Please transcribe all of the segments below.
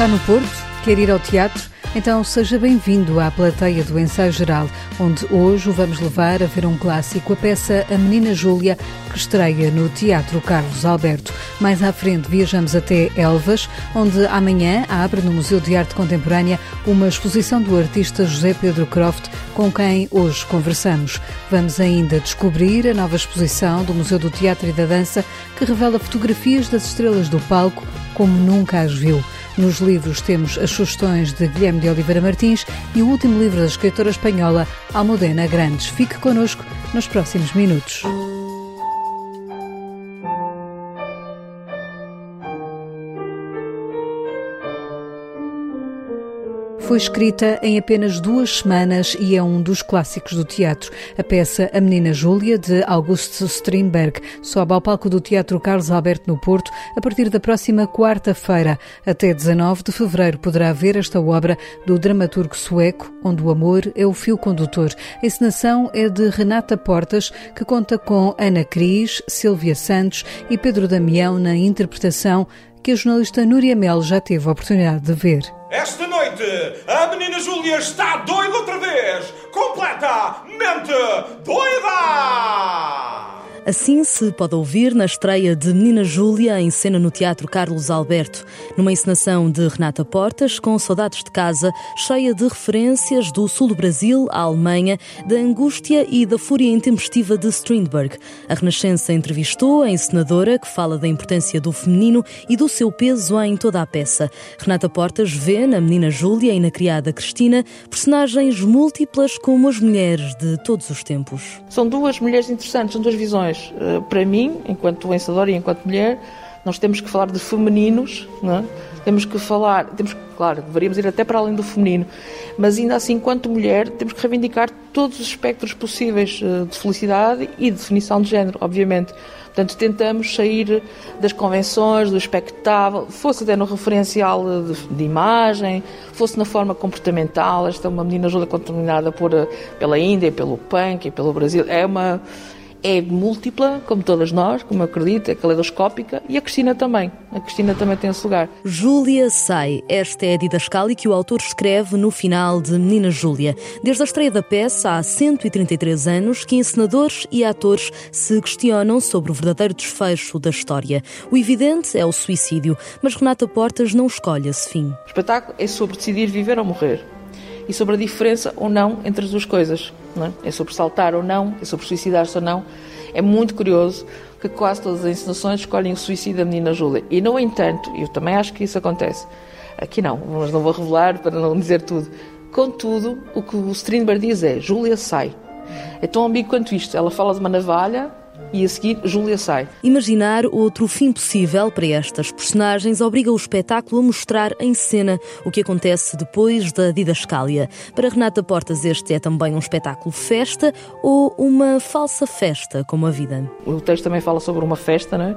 Está no Porto? Quer ir ao teatro? Então seja bem-vindo à plateia do Ensaio Geral, onde hoje o vamos levar a ver um clássico, a peça A Menina Júlia, que estreia no Teatro Carlos Alberto. Mais à frente viajamos até Elvas, onde amanhã abre no Museu de Arte Contemporânea uma exposição do artista José Pedro Croft, com quem hoje conversamos. Vamos ainda descobrir a nova exposição do Museu do Teatro e da Dança, que revela fotografias das estrelas do palco como nunca as viu. Nos livros temos as sugestões de Guilherme de Oliveira Martins e o último livro da escritora espanhola Almudena Grandes. Fique connosco nos próximos minutos. Foi escrita em apenas duas semanas e é um dos clássicos do teatro. A peça A Menina Júlia, de Augusto Strindberg, sobe ao palco do Teatro Carlos Alberto no Porto a partir da próxima quarta-feira. Até 19 de fevereiro poderá ver esta obra do dramaturgo sueco, onde o amor é o fio condutor. A encenação é de Renata Portas, que conta com Ana Cris, Silvia Santos e Pedro Damião na interpretação que a jornalista Núria Mel já teve a oportunidade de ver. Esta noite, a menina Júlia está doida outra vez! Completamente doida! Assim se pode ouvir na estreia de Menina Júlia em cena no Teatro Carlos Alberto, numa encenação de Renata Portas, com saudades de casa, cheia de referências do sul do Brasil à Alemanha, da angústia e da fúria intempestiva de Strindberg. A Renascença entrevistou a encenadora, que fala da importância do feminino e do seu peso em toda a peça. Renata Portas vê na Menina Júlia e na criada Cristina personagens múltiplas como as mulheres de todos os tempos. São duas mulheres interessantes, são duas visões eh, para mim, enquanto vencedora e enquanto mulher, nós temos que falar de femininos, é? temos que falar, temos claro, deveríamos ir até para além do feminino, mas ainda assim, enquanto mulher, temos que reivindicar todos os espectros possíveis eh, de felicidade e definição de género, obviamente. Portanto, tentamos sair das convenções, do espectável, fosse até no referencial de, de imagem, fosse na forma comportamental. Esta é uma menina ajuda contaminada por, eh, pela Índia, pelo punk e pelo Brasil. É uma é múltipla, como todas nós, como eu acredito, é caleidoscópica, e a Cristina também. A Cristina também tem esse lugar. Júlia Sai. Esta é a didascália que o autor escreve no final de Menina Júlia. Desde a estreia da peça, há 133 anos, que encenadores e atores se questionam sobre o verdadeiro desfecho da história. O evidente é o suicídio, mas Renata Portas não escolhe esse fim. O espetáculo é sobre decidir viver ou morrer e sobre a diferença ou não entre as duas coisas. Não é? é sobre saltar ou não, é sobre suicidar-se ou não. É muito curioso que quase todas as encenações escolhem o suicídio da menina Júlia. E, no entanto, eu também acho que isso acontece. Aqui não, mas não vou revelar para não dizer tudo. Contudo, o que o Strindberg diz é: Júlia sai. É tão ambíguo quanto isto. Ela fala de uma navalha, e a seguir Júlia sai. Imaginar outro fim possível para estas personagens obriga o espetáculo a mostrar em cena o que acontece depois da didascália. Para Renata Portas, este é também um espetáculo festa ou uma falsa festa, como a vida. O texto também fala sobre uma festa, não é?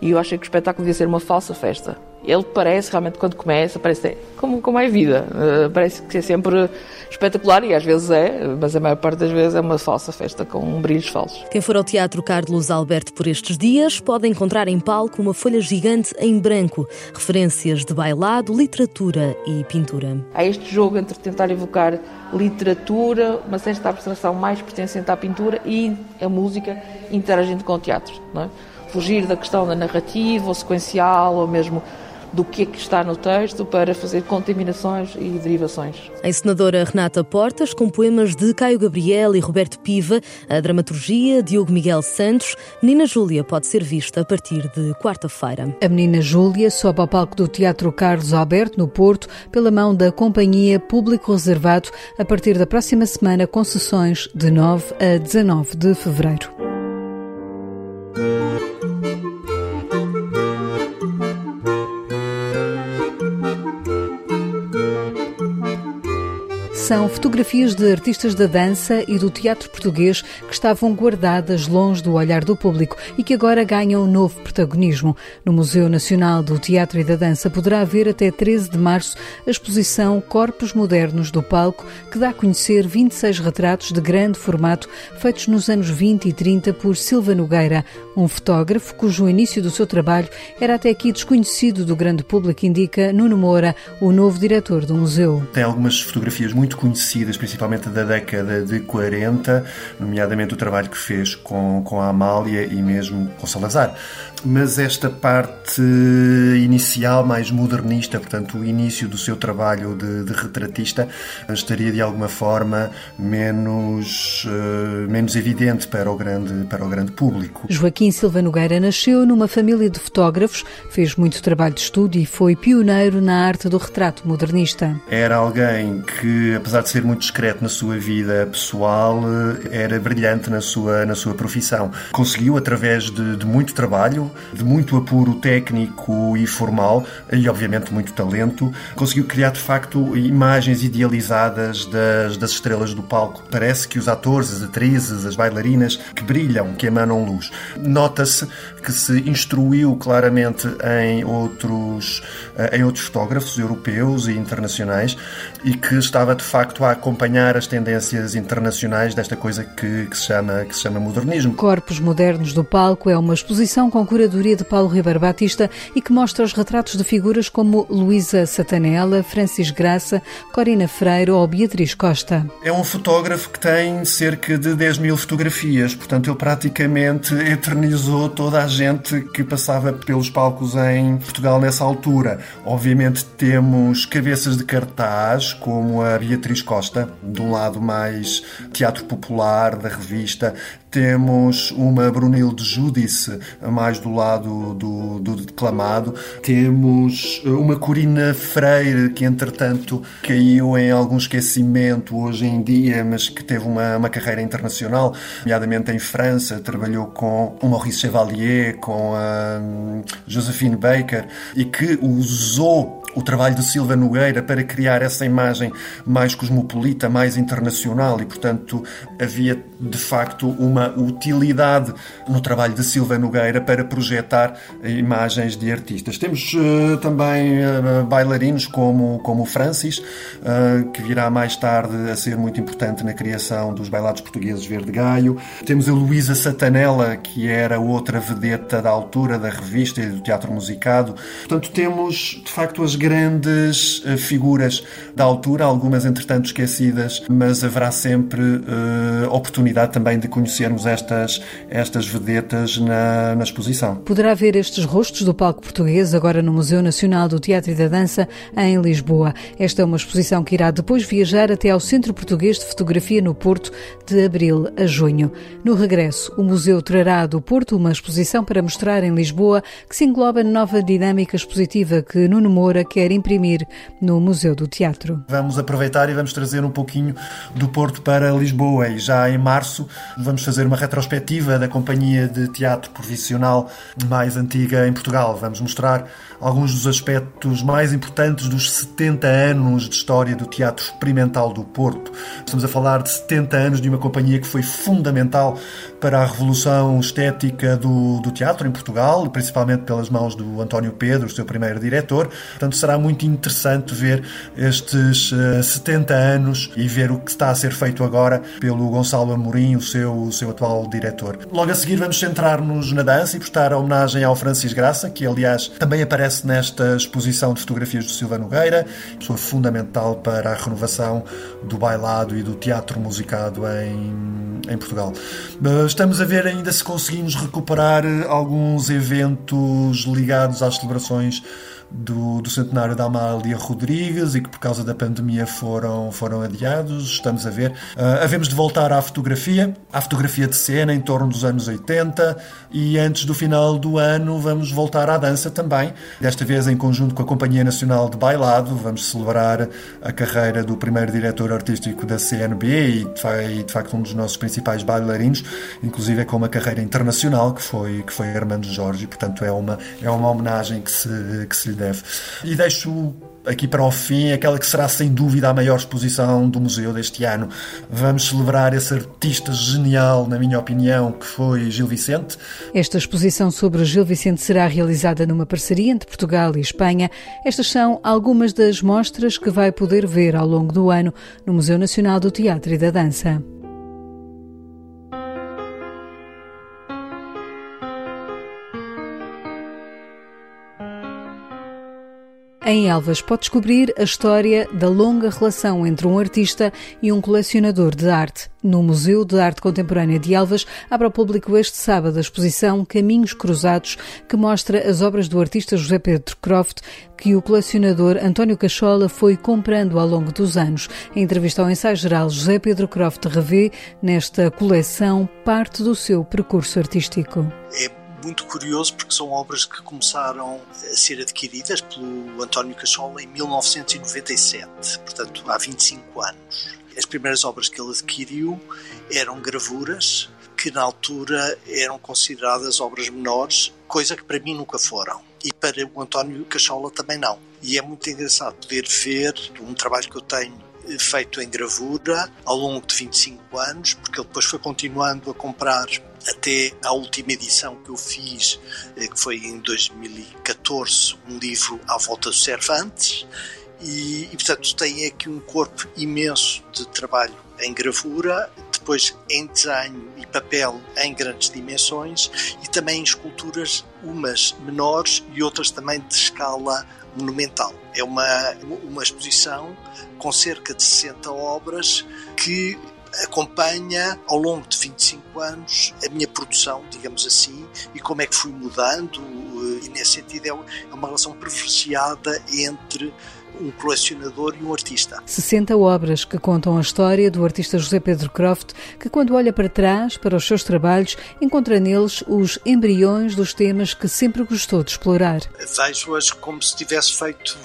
E eu achei que o espetáculo devia ser uma falsa festa. Ele parece, realmente, quando começa, parece como, como é vida. Uh, parece que é sempre espetacular e às vezes é, mas a maior parte das vezes é uma falsa festa com brilhos falsos. Quem for ao Teatro Carlos Alberto por estes dias pode encontrar em palco uma folha gigante em branco, referências de bailado, literatura e pintura. Há este jogo entre tentar evocar literatura, uma certa abstração mais pertencente à pintura e a música interagindo com o teatro. Não é? Fugir da questão da narrativa ou sequencial ou mesmo do que é que está no texto para fazer contaminações e derivações. A encenadora Renata Portas, com poemas de Caio Gabriel e Roberto Piva, a dramaturgia Diogo Miguel Santos, Menina Júlia pode ser vista a partir de quarta-feira. A Menina Júlia sobe ao palco do Teatro Carlos Alberto, no Porto, pela mão da Companhia Público Reservado, a partir da próxima semana, com sessões de 9 a 19 de fevereiro. São fotografias de artistas da dança e do teatro português que estavam guardadas longe do olhar do público e que agora ganham um novo protagonismo. No Museu Nacional do Teatro e da Dança poderá haver até 13 de março a exposição Corpos Modernos do Palco, que dá a conhecer 26 retratos de grande formato feitos nos anos 20 e 30 por Silva Nogueira, um fotógrafo cujo início do seu trabalho era até aqui desconhecido do grande público, indica Nuno Moura, o novo diretor do museu. Tem algumas fotografias muito conhecidas, principalmente da década de 40, nomeadamente o trabalho que fez com, com a Amália e mesmo com Salazar. Mas esta parte inicial, mais modernista, portanto, o início do seu trabalho de, de retratista, estaria de alguma forma menos, uh, menos evidente para o, grande, para o grande público. Joaquim Silva Nogueira nasceu numa família de fotógrafos, fez muito trabalho de estudo e foi pioneiro na arte do retrato modernista. Era alguém que, apesar de ser muito discreto na sua vida pessoal, eh, era brilhante na sua, na sua profissão. Conseguiu, através de, de muito trabalho, de muito apuro técnico e formal, e obviamente muito talento, conseguiu criar de facto imagens idealizadas das, das estrelas do palco. Parece que os atores, as atrizes, as bailarinas que brilham, que emanam luz. Nota-se que se instruiu claramente em outros, eh, em outros fotógrafos europeus e internacionais e que estava de facto a acompanhar as tendências internacionais desta coisa que, que, se, chama, que se chama modernismo. Corpos Modernos do Palco é uma exposição com curadoria de Paulo Ribeiro Batista e que mostra os retratos de figuras como Luísa Satanella, Francis Graça, Corina Freire ou Beatriz Costa. É um fotógrafo que tem cerca de 10 mil fotografias, portanto ele praticamente eternizou toda a gente que passava pelos palcos em Portugal nessa altura. Obviamente temos cabeças de cartaz, como a Beatriz Costa, de um lado mais teatro popular da revista, temos uma Brunilde Judice, mais do lado do, do declamado. Temos uma Corina Freire, que entretanto caiu em algum esquecimento hoje em dia, mas que teve uma, uma carreira internacional, nomeadamente em França. Trabalhou com o Maurice Chevalier, com a hum, Josephine Baker, e que usou o trabalho de Silva Nogueira para criar essa imagem mais cosmopolita, mais internacional e, portanto, havia de facto uma utilidade no trabalho de Silva Nogueira para projetar imagens de artistas. Temos uh, também uh, bailarinos como, como o Francis, uh, que virá mais tarde a ser muito importante na criação dos bailados portugueses Verde Gaio. Temos a Luísa Satanella, que era outra vedeta da altura da revista e do teatro musicado. Portanto, temos de facto as grandes figuras da altura, algumas entretanto esquecidas, mas haverá sempre uh, oportunidade também de conhecermos estas, estas vedetas na, na exposição. Poderá ver estes rostos do palco português agora no Museu Nacional do Teatro e da Dança em Lisboa. Esta é uma exposição que irá depois viajar até ao Centro Português de Fotografia no Porto de abril a junho. No regresso, o museu trará do Porto uma exposição para mostrar em Lisboa que se engloba na nova dinâmica expositiva que Nuno Moura quer quer imprimir no Museu do Teatro. Vamos aproveitar e vamos trazer um pouquinho do Porto para Lisboa e já em março vamos fazer uma retrospectiva da companhia de teatro profissional mais antiga em Portugal. Vamos mostrar alguns dos aspectos mais importantes dos 70 anos de história do teatro experimental do Porto. Estamos a falar de 70 anos de uma companhia que foi fundamental para a revolução estética do, do teatro em Portugal, principalmente pelas mãos do António Pedro, o seu primeiro diretor. Portanto, será muito interessante ver estes uh, eh, 70 anos e ver o que está a ser feito agora pelo Gonçalo Amorim, o seu, o seu atual diretor. Logo a seguir vamos centrar-nos na dança e prestar homenagem ao Francis Graça, que aliás também aparece nesta exposição de fotografias do Silva Nogueira, pessoa fundamental para a renovação do bailado e do teatro musicado em, em Portugal. Estamos a ver ainda se conseguimos recuperar alguns eventos ligados às celebrações do, do, centenário da Amália Rodrigues e que por causa da pandemia foram, foram adiados. Estamos a ver. Uh, havemos de voltar à fotografia, à fotografia de cena em torno dos anos 80 e antes do final do ano vamos voltar à dança também. Desta vez em conjunto com a Companhia Nacional de Bailado. Vamos celebrar a carreira do primeiro diretor artístico da CNB e de, facto um dos nossos principais bailarinos inclusive é com uma carreira internacional que foi, que foi Armando Jorge, portanto é uma, é uma homenagem que se, que se lhe deve. E deixo aqui para o fim, aquela que será sem dúvida a maior exposição do museu deste ano. Vamos celebrar esse artista genial, na minha opinião, que foi Gil Vicente. Esta exposição sobre Gil Vicente será realizada numa parceria entre Portugal e Espanha. Estas são algumas das mostras que vai poder ver ao longo do ano no Museu Nacional do Teatro e da Dança. Em Elvas pode descobrir a história da longa relação entre um artista e um colecionador de arte. No Museu de Arte Contemporânea de Elvas abre ao público este sábado a exposição Caminhos Cruzados, que mostra as obras do artista José Pedro Croft, que o colecionador António Cachola foi comprando ao longo dos anos. Em entrevista ao ensaio geral, José Pedro Croft revê nesta coleção parte do seu percurso artístico. É muito curioso porque são obras que começaram a ser adquiridas pelo António Cachola em 1997, portanto há 25 anos. As primeiras obras que ele adquiriu eram gravuras que na altura eram consideradas obras menores, coisa que para mim nunca foram. E para o António Cachola também não. E é muito engraçado poder ver um trabalho que eu tenho feito em gravura ao longo de 25 anos, porque ele depois foi continuando a comprar até à última edição que eu fiz, eh, que foi em 2014, um livro à volta do Cervantes, e, e portanto tem aqui um corpo imenso de trabalho em gravura, depois em desenho e papel em grandes dimensões e também em esculturas, umas menores e outras também de escala monumental. É uma, uma exposição com cerca de 60 obras que acompanha ao longo de 25 anos a minha produção, digamos assim, e como é que fui mudando, e nesse sentido é uma relação privilegiada entre um colecionador e um artista. 60 obras que contam a história do artista José Pedro Croft, que quando olha para trás, para os seus trabalhos, encontra neles os embriões dos temas que sempre gostou de explorar. Vejo-as como se tivesse feito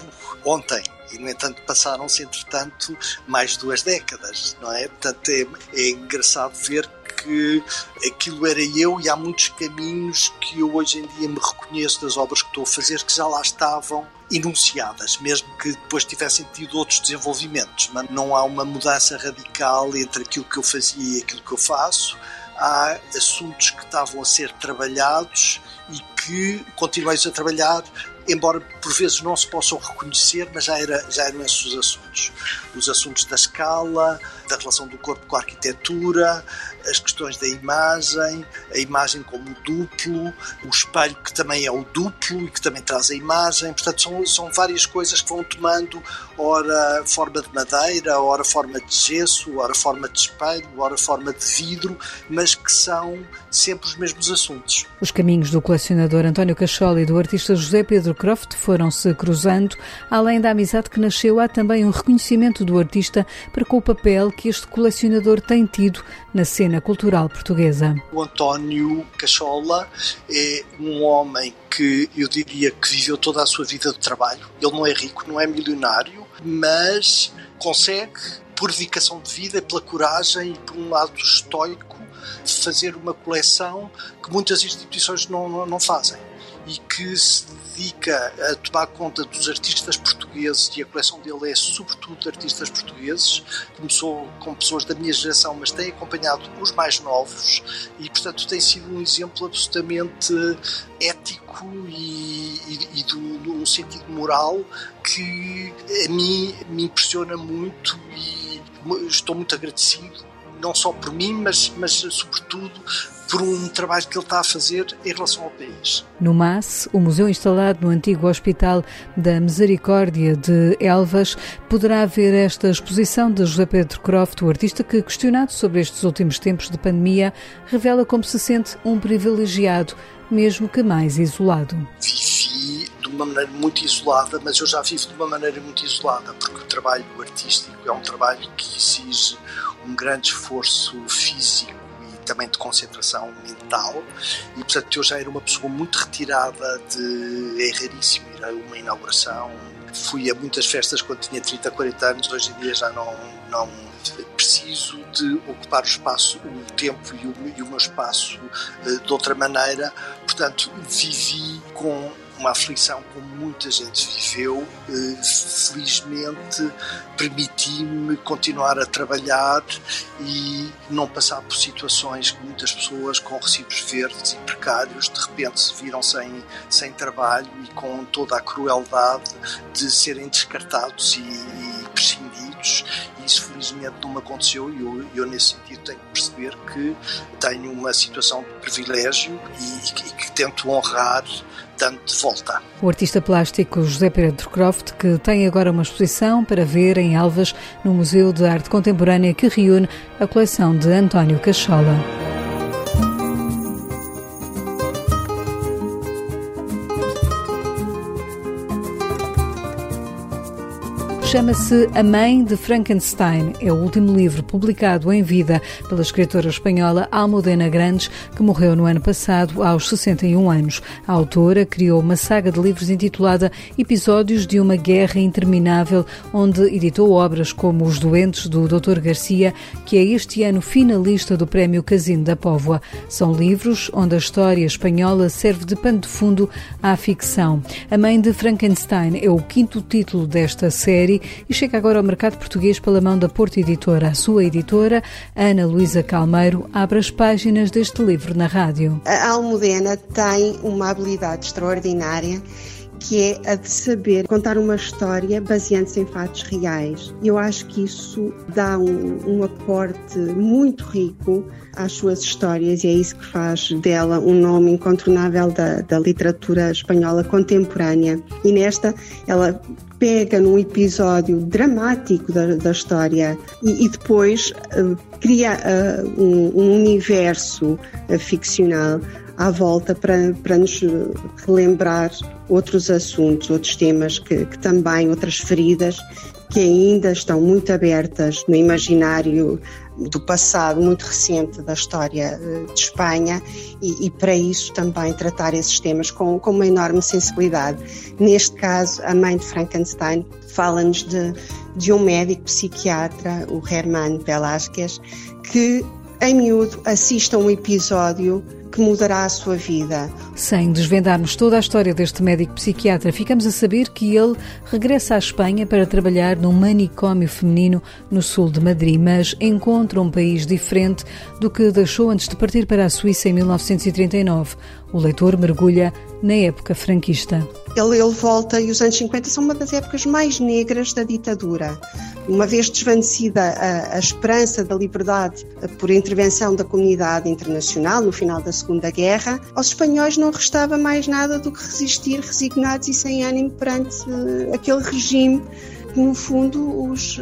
ontem e no entanto passaram-se entretanto mais duas décadas, não é? Portanto é, é engraçado ver que aquilo era eu e há muitos caminhos que eu hoje em dia me reconheço das obras que estou a fazer que já lá estavam enunciadas, mesmo que depois tivessem tido outros desenvolvimentos. Não há uma mudança radical entre aquilo que eu fazia e aquilo que eu faço. Há assuntos que estavam a ser trabalhados e que continuais a trabalhar embora por vezes não se possam reconhecer, mas já, era, já eram esses os assuntos. Os assuntos da escala, da relação do corpo com a arquitetura, as questões da imagem, a imagem como duplo, o espelho que também é o duplo e que também traz a imagem. Portanto, são, são várias coisas que vão tomando, ora forma de madeira, ora forma de gesso, ora forma de espelho, ora forma de vidro, mas que são sempre os mesmos assuntos. Os caminhos do colecionador António Cachola e do artista José Pedro Croft foram-se cruzando. Além da amizade que nasceu, há também um reconhecimento do artista para com o papel que este colecionador tem tido na cena cultural portuguesa. O António Cachola é um homem que eu diria que viveu toda a sua vida de trabalho. Ele não é rico, não é milionário, mas consegue, por dedicação de vida, pela coragem e por um lado estoico, fazer uma coleção que muitas instituições não, não, não fazem e que se dedica a tomar conta dos artistas portugueses e a coleção dele é sobretudo de artistas portugueses. Começou com pessoas da minha geração, mas tem acompanhado os mais novos e, portanto, tem sido um exemplo absolutamente ético e, e, e do, num sentido moral que a mim me impressiona muito e estou muito agradecido não só por mim, mas, mas sobretudo por um trabalho que ele está a fazer em relação ao país. No MAS, o museu instalado no antigo Hospital da Misericórdia de Elvas, poderá ver esta exposição de José Pedro Croft, o artista que, questionado sobre estes últimos tempos de pandemia, revela como se sente um privilegiado, mesmo que mais isolado. Vivi de uma maneira muito isolada, mas eu já vivo de uma maneira muito isolada, porque o trabalho artístico é um trabalho que exige um grande esforço físico também de concentração mental. E portanto eu já era uma pessoa muito retirada de é raríssimo ir a uma inauguração. Fui a muitas festas quando tinha 30, 40 anos, hoje em dia já não, não preciso de ocupar o espaço, o tempo e o, e o meu espaço uh, de outra maneira. Portanto, vivi com uma aflição como muita gente viveu. Eh, felizmente permiti-me continuar a trabalhar e não passar por situações que muitas pessoas com recibos verdes e precários de repente se viram sem, sem trabalho e com toda a crueldade de serem descartados e, e prescindidos. E isso felizmente não me aconteceu e eu, eu, nesse sentido tenho que perceber que tenho uma situação de privilégio e, e que tento honrar de volta. O artista plástico José Pedro Croft, que tem agora uma exposição para ver em Alvas, no Museu de Arte Contemporânea, que reúne a coleção de António Cachola. Chama-se A Mãe de Frankenstein. É o último livro publicado em vida pela escritora espanhola Almudena Grandes, que morreu no ano passado aos 61 anos. A autora criou uma saga de livros intitulada Episódios de uma Guerra Interminável, onde editou obras como Os Doentes, do Dr. Garcia, que é este ano finalista do Prémio Casino da Póvoa. São livros onde a história espanhola serve de pano de fundo à ficção. A Mãe de Frankenstein é o quinto título desta série e chega agora ao mercado português pela mão da Porto Editora. A sua editora, Ana Luísa Calmeiro, abre as páginas deste livro na rádio. A Almudena tem uma habilidade extraordinária que é a de saber contar uma história baseando-se em fatos reais. Eu acho que isso dá um, um, aporte muito rico às suas histórias e é isso que faz dela um nome incontornável da, da literatura espanhola contemporânea. E nesta, ela pega num episódio dramático da, da história e, e depois uh, cria uh, um, um, universo uh, ficcional à volta para, para nos relembrar outros assuntos, outros temas que, que também, outras feridas que ainda estão muito abertas no imaginário do passado muito recente da história eh, de Espanha e, e, para isso também tratar esses temas com, com uma enorme sensibilidade. Neste caso, a mãe de Frankenstein fala-nos de, de um médico psiquiatra, o Herman Velázquez, que em miúdo assiste a um episódio que mudará a sua vida. Sem desvendarmos toda a história deste médico psiquiatra, ficamos a saber que ele regressa à Espanha para trabalhar num manicômio feminino no sul de Madrid, mas encontra um país diferente do que deixou antes de partir para a Suíça em 1939. O leitor mergulha na época franquista. Ele, ele, volta e os anos 50 são uma das épocas mais negras da ditadura. Uma vez desvanecida a, a, esperança da liberdade por intervenção da comunidade internacional no final da Segunda Guerra, aos espanhóis não restava mais nada do que resistir resignados e sem ânimo perante uh, aquele regime no fundo os,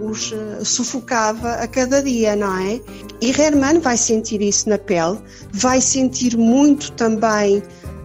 os uh, sufocava a cada dia, não é? E Herman vai sentir isso na pele, vai sentir muito também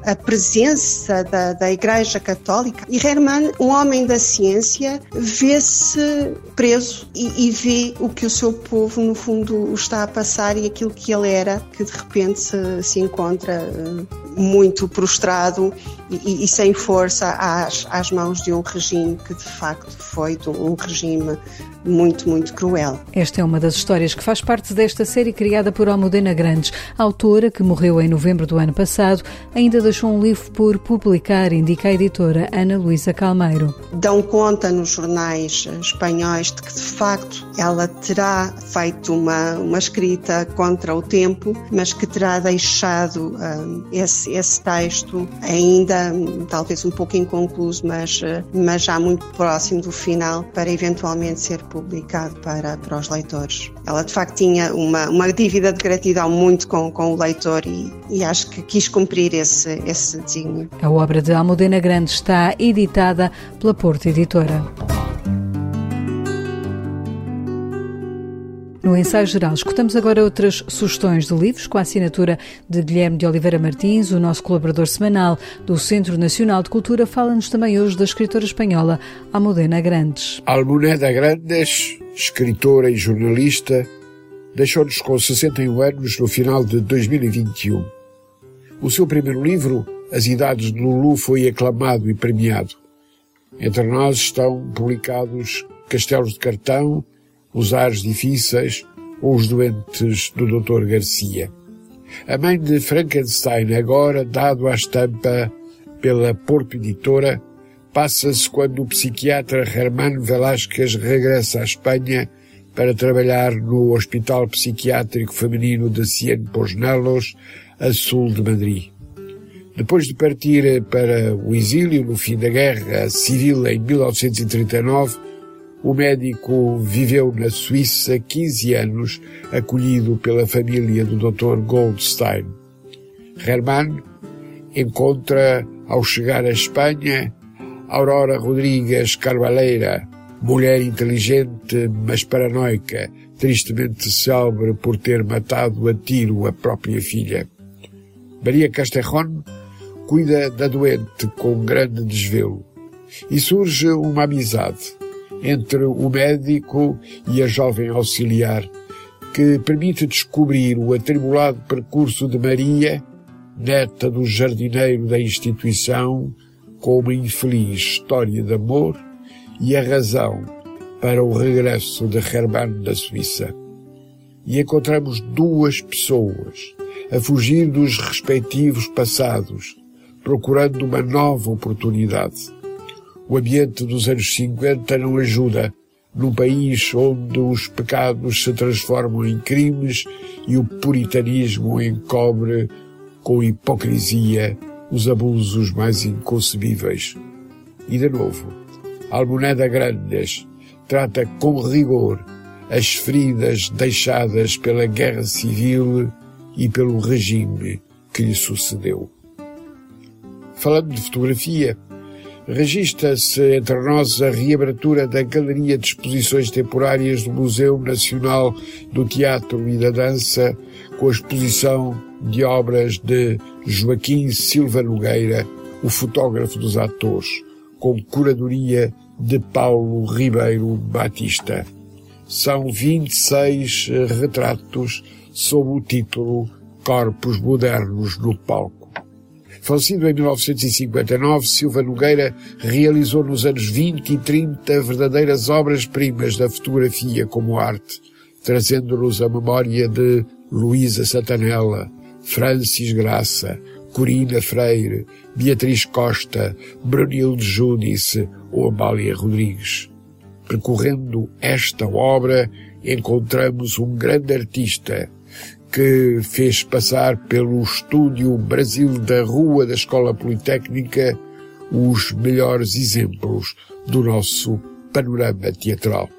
a presença da, da Igreja Católica. E Hermann, um homem da ciência, vê-se preso e, e, vê o que o seu povo, no fundo, está a passar e aquilo que ele era, que de repente se, se encontra eh, muito prostrado e, e, sem força às, às mãos de um regime que, de facto, foi um regime muito, muito cruel. Esta é uma das histórias que faz parte desta série criada por Almudena Grandes, autora que morreu em novembro do ano passado, ainda deixou um livro por publicar, indica a editora Ana Luísa Calmeiro. Dão conta nos jornais espanhóis de que, de facto, ela terá feito uma, uma escrita contra o tempo, mas que terá deixado um, esse, esse texto ainda, talvez um pouco inconcluso, mas, mas já muito próximo do final, para eventualmente ser publicado para, para os leitores. Ela de facto tinha uma, uma dívida de gratidão muito com, com o leitor e, e acho que quis cumprir esse, esse desígnio. A obra de Almudena Grande está editada pela Porto Editora. No ensaio geral, escutamos agora outras sugestões de livros com a assinatura de Guilherme de Oliveira Martins, o nosso colaborador semanal do Centro Nacional de Cultura. Fala-nos também hoje da escritora espanhola Almudena Grandes. Almudena Grandes, escritora e jornalista, deixou-nos com 61 anos no final de 2021. O seu primeiro livro, As Idades de Lulu, foi aclamado e premiado. Entre nós estão publicados Castelos de Cartão, Os Ares Difíceis ou Os Doentes do Dr. Garcia. A mãe de Frankenstein, agora dado à estampa pela Porto Editora, passa-se quando o psiquiatra Germán Velázquez regressa à Espanha para trabalhar no Hospital Psiquiátrico Feminino de Cienpoznalos, a sul de Madrid. Depois de partir para o exílio no fim da Guerra Civil em 1939, o médico viveu na Suíça 15 anos, acolhido pela família do Dr. Goldstein. Hermann encontra, ao chegar à Espanha, Aurora Rodrigues Carvaleira, mulher inteligente, mas paranoica, tristemente célebre por ter matado a tiro a própria filha. Maria Casterron cuida da doente com grande desvelo. E surge uma amizade entre o médico e a jovem auxiliar, que permite descobrir o atribulado percurso de Maria, neta do jardineiro da instituição, com uma infeliz história de amor e a razão para o regresso de Hermann da Suíça. E encontramos duas pessoas a fugir dos respectivos passados, procurando uma nova oportunidade. O ambiente dos anos 50 não ajuda num país onde os pecados se transformam em crimes e o puritanismo encobre com hipocrisia os abusos mais inconcebíveis. E de novo, Almoneda Grandes trata com rigor as feridas deixadas pela guerra civil e pelo regime que lhe sucedeu. Falando de fotografia, registra-se entre nós a reabertura da Galeria de Exposições Temporárias do Museu Nacional do Teatro e da Dança, com a exposição de obras de Joaquim Silva Nogueira, o fotógrafo dos atores, com curadoria de Paulo Ribeiro Batista. São 26 retratos sob o título Corpos Modernos no Palco. Falecido em 1959, Silva Nogueira realizou nos anos 20 e 30 verdadeiras obras-primas da fotografia como arte, trazendo-nos a memória de Luísa Satanella, Francis Graça, Corina Freire, Beatriz Costa, Brunilde Júdice ou Amália Rodrigues. Percorrendo esta obra, encontramos um grande artista, que fez passar pelo estúdio Brasil da Rua da Escola Politécnica os melhores exemplos do nosso panorama teatral.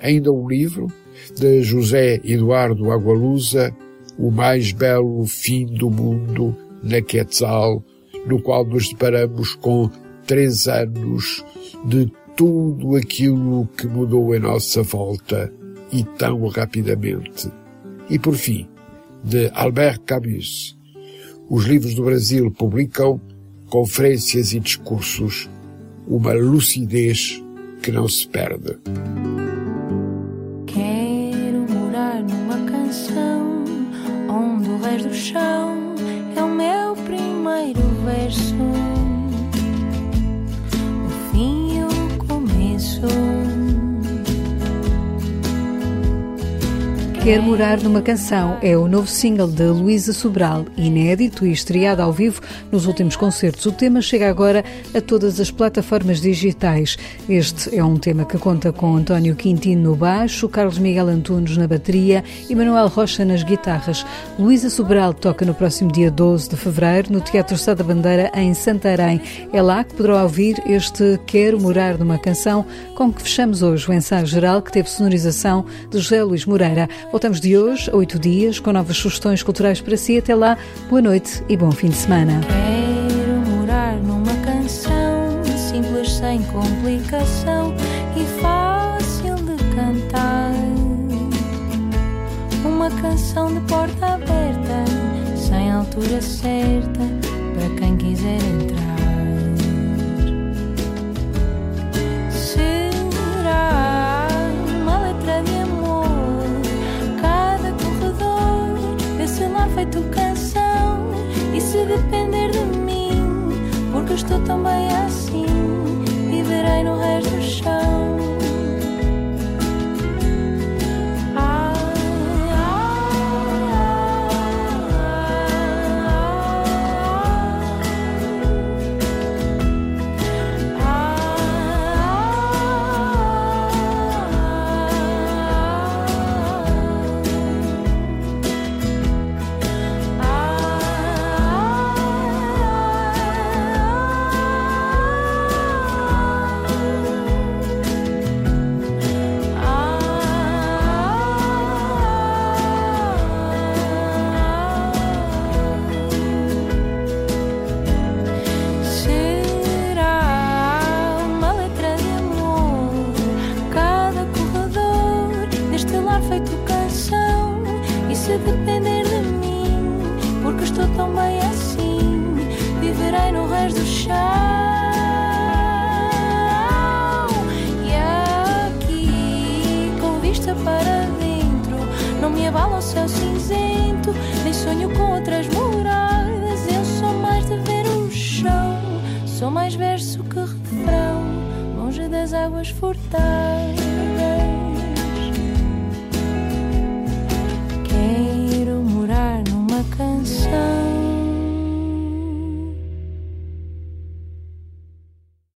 Ainda um livro de José Eduardo Agualusa, O Mais Belo Fim do Mundo na Quetzal, no qual nos deparamos com três anos de tudo aquilo que mudou em nossa volta e tão rapidamente e, por fim, de Albert Camus. Os livros do Brasil publicam conferências e discursos, uma lucidez que não se perde. Quer Morar numa Canção é o novo single de Luísa Sobral, inédito e estreado ao vivo nos últimos concertos. O tema chega agora a todas as plataformas digitais. Este é um tema que conta com António Quintino no baixo, Carlos Miguel Antunes na bateria e Manuel Rocha nas guitarras. Luísa Sobral toca no próximo dia 12 de fevereiro no Teatro Estado da Bandeira em Santarém. É lá que poderá ouvir este Quero Morar numa Canção com que fechamos hoje o ensaio geral que teve sonorização de José Luís Moreira. Voltamos de hoje a oito dias com novas sugestões culturais para si. Até lá, boa noite e bom fim de semana. Quero morar numa canção simples, sem complicação e fácil de cantar. Uma canção de porta aberta, sem altura certa, para quem quiser cancelar feito canção. E se depender de mim, porque eu estou tão bem assim, viverei no resto do chão.